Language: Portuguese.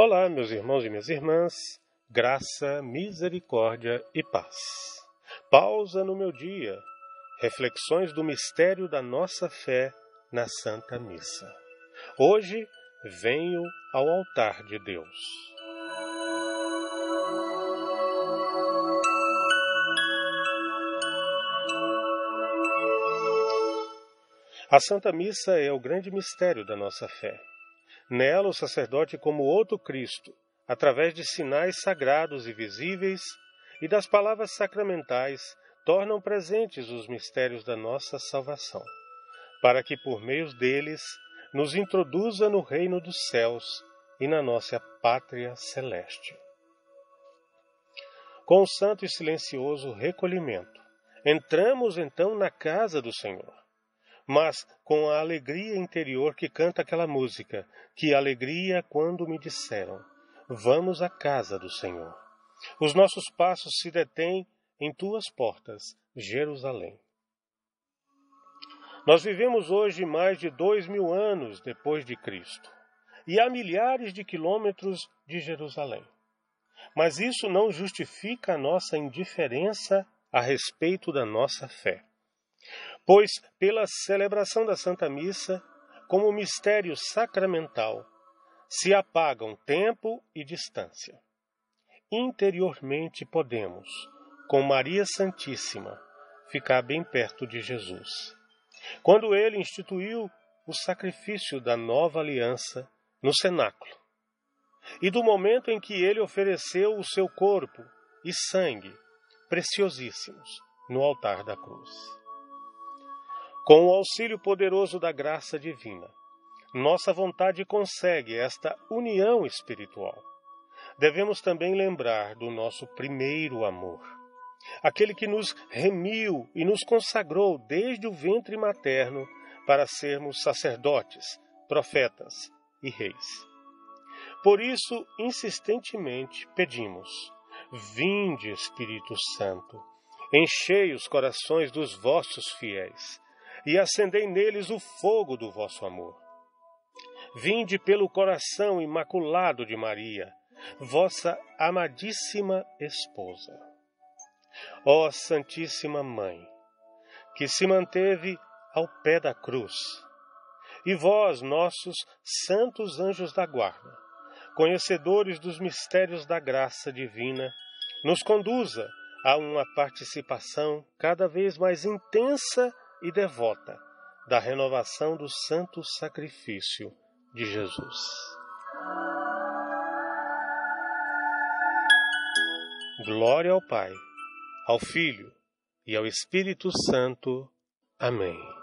Olá, meus irmãos e minhas irmãs, graça, misericórdia e paz. Pausa no meu dia, reflexões do mistério da nossa fé na Santa Missa. Hoje venho ao altar de Deus. A Santa Missa é o grande mistério da nossa fé. Nela, o sacerdote, como outro Cristo, através de sinais sagrados e visíveis e das palavras sacramentais, tornam presentes os mistérios da nossa salvação, para que, por meio deles, nos introduza no reino dos céus e na nossa pátria celeste. Com o santo e silencioso recolhimento, entramos então na casa do Senhor mas com a alegria interior que canta aquela música, que alegria quando me disseram: Vamos à casa do Senhor. Os nossos passos se detêm em tuas portas, Jerusalém. Nós vivemos hoje mais de dois mil anos depois de Cristo e há milhares de quilômetros de Jerusalém. Mas isso não justifica a nossa indiferença a respeito da nossa fé pois pela celebração da Santa Missa, como mistério sacramental, se apagam tempo e distância. Interiormente podemos, com Maria Santíssima, ficar bem perto de Jesus. Quando ele instituiu o sacrifício da nova aliança no cenáculo, e do momento em que ele ofereceu o seu corpo e sangue preciosíssimos no altar da cruz. Com o auxílio poderoso da graça divina, nossa vontade consegue esta união espiritual. Devemos também lembrar do nosso primeiro amor, aquele que nos remiu e nos consagrou desde o ventre materno para sermos sacerdotes, profetas e reis. Por isso, insistentemente pedimos: Vinde, Espírito Santo, enchei os corações dos vossos fiéis e acendei neles o fogo do vosso amor. Vinde pelo coração imaculado de Maria, vossa amadíssima esposa. Ó Santíssima Mãe, que se manteve ao pé da cruz, e vós, nossos santos anjos da guarda, conhecedores dos mistérios da graça divina, nos conduza a uma participação cada vez mais intensa e devota da renovação do santo sacrifício de Jesus. Glória ao Pai, ao Filho e ao Espírito Santo. Amém.